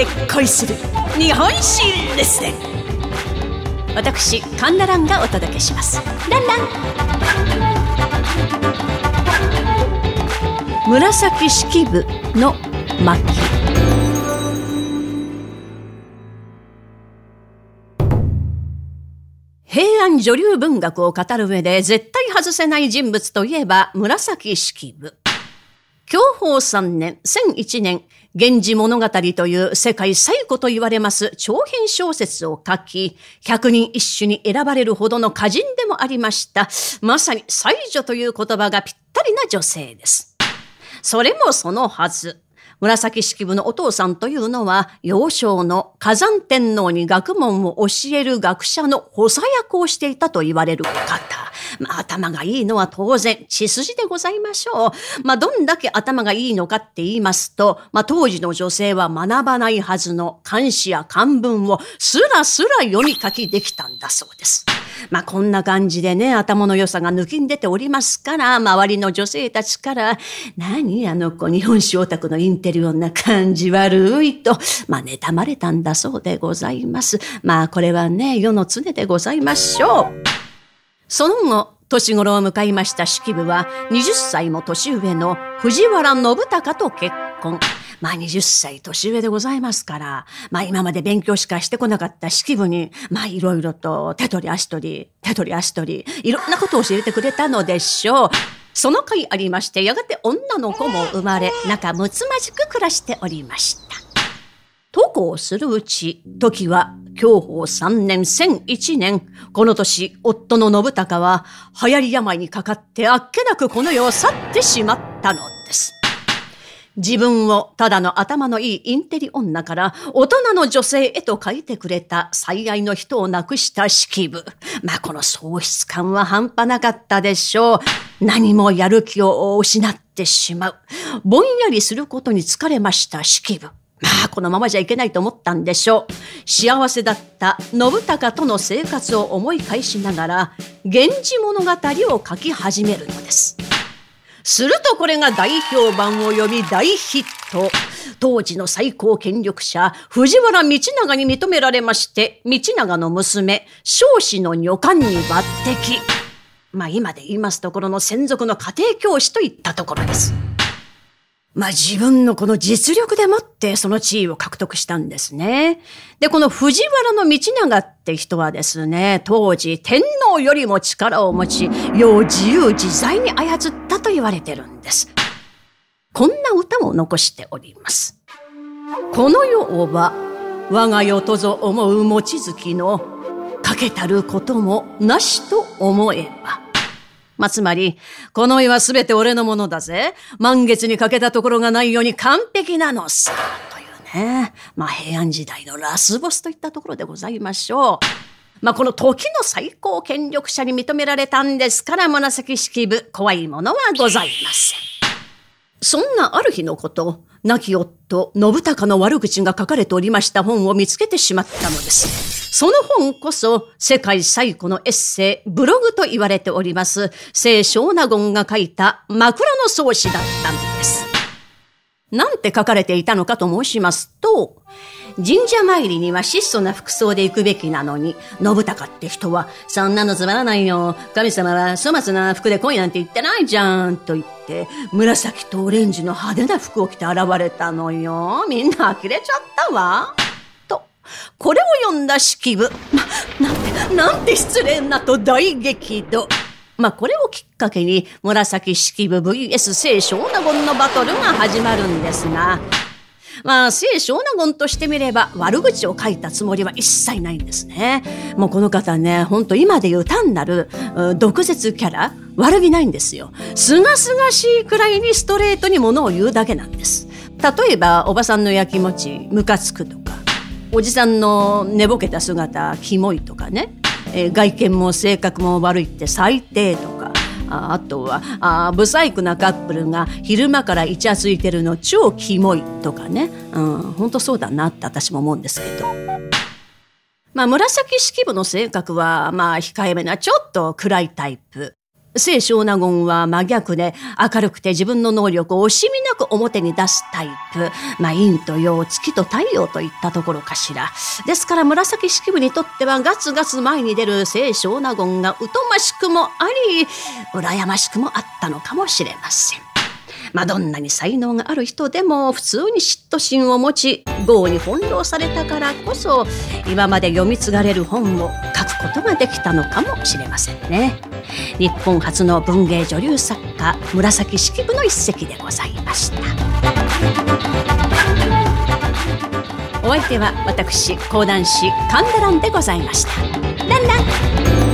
で恋する。日本史レッスン私カンナランがお届けします。ランラン。紫式部の巻。平安女流文学を語る上で絶対外せない人物といえば紫式部。享保3年、1001年、源氏物語という世界最古と言われます長編小説を書き、百人一首に選ばれるほどの歌人でもありました。まさに才女という言葉がぴったりな女性です。それもそのはず。紫式部のお父さんというのは、幼少の火山天皇に学問を教える学者の補佐役をしていたと言われる方。まあ、頭がいいのは当然、血筋でございましょう。まあ、どんだけ頭がいいのかって言いますと、まあ、当時の女性は学ばないはずの漢詩や漢文をスラスラ読み書きできたんだそうです。まあこんな感じでね、頭の良さが抜きん出ておりますから、周りの女性たちから、何あの子日本史オタクのインテリオンな感じ悪いと、まあ妬まれたんだそうでございます。まあこれはね、世の常でございましょう。その後、年頃を迎えました式部は、20歳も年上の藤原信孝と結婚。まあ20歳年上でございますから、まあ今まで勉強しかしてこなかった式部に、まあいろいろと手取り足取り、手取り足取り、いろんなことを教えてくれたのでしょう。その回ありまして、やがて女の子も生まれ、仲睦まじく暮らしておりました。とこうするうち、時は享保三年千一年、この年、夫の信孝は、流行り病にかかってあっけなくこの世を去ってしまったのです。自分をただの頭のいいインテリ女から大人の女性へと書いてくれた最愛の人を亡くした式部。まあこの喪失感は半端なかったでしょう。何もやる気を失ってしまう。ぼんやりすることに疲れました式部。まあ、このままじゃいけないと思ったんでしょう。幸せだった信孝との生活を思い返しながら、源氏物語を書き始めるのです。するとこれが大評判を呼び大ヒット。当時の最高権力者、藤原道長に認められまして、道長の娘、少子の女官に抜擢。まあ今で言いますところの専属の家庭教師といったところです。まあ自分のこの実力でもってその地位を獲得したんですね。で、この藤原の道長って人はですね、当時天皇よりも力を持ち、世を自由自在に操ったと言われてるんです。こんな歌も残しております。この世は、我が世とぞ思う望月の、かけたることもなしと思えば。まあ、つまり、この絵はすべて俺のものだぜ。満月に欠けたところがないように完璧なのさ。というね。まあ、平安時代のラスボスといったところでございましょう。まあ、この時の最高権力者に認められたんですから、紫式部、怖いものはございません。そんなある日のこと、亡き夫、信孝の悪口が書かれておりました本を見つけてしまったのです。その本こそ世界最古のエッセイ、ブログと言われております、聖少納言が書いた枕草子だったんです。なんて書かれていたのかと申しますと、神社参りには質素な服装で行くべきなのに、信孝って人は、そんなのつまらないよ。神様は粗末な服で来いなんて言ってないじゃん。と言って、紫とオレンジの派手な服を着て現れたのよ。みんな呆れちゃったわ。とこれを読んだ式部、な、なんて、なんて失礼なと大激怒。まあ、これをきっかけに、紫式部 VS 聖書オナゴンのバトルが始まるんですが、まあ、聖書オナゴンとしてみれば悪口を書いたつもりは一切ないんですね。もうこの方ね、ほんと今で言う単なる毒舌キャラ、悪気ないんですよ。すがすがしいくらいにストレートにものを言うだけなんです。例えば、おばさんのやきもち、ムカつくとか、おじさんの寝ぼけた姿キモいとかね、えー、外見も性格も悪いって最低とかああとはあブサイクなカップルが昼間からイチャついてるの超キモいとかね、うん、本当そうだなって私も思うんですけど。まあ、紫式部の性格は、まあ、控えめな、ちょっと暗いタイプ。清少納言は真逆で明るくて自分の能力を惜しみなく表に出すタイプ。まあ、陰と陽、月と太陽といったところかしら。ですから紫式部にとってはガツガツ前に出る清少納言が疎ましくもあり、羨ましくもあったのかもしれません。まあ、どんなに才能がある人でも普通に嫉妬心を持ち業に翻弄されたからこそ今まで読み継がれる本をことができたのかもしれませんね。日本初の文芸女流作家紫式部の一席でございました。お相手は私講談師神田蘭でございました。ランラン。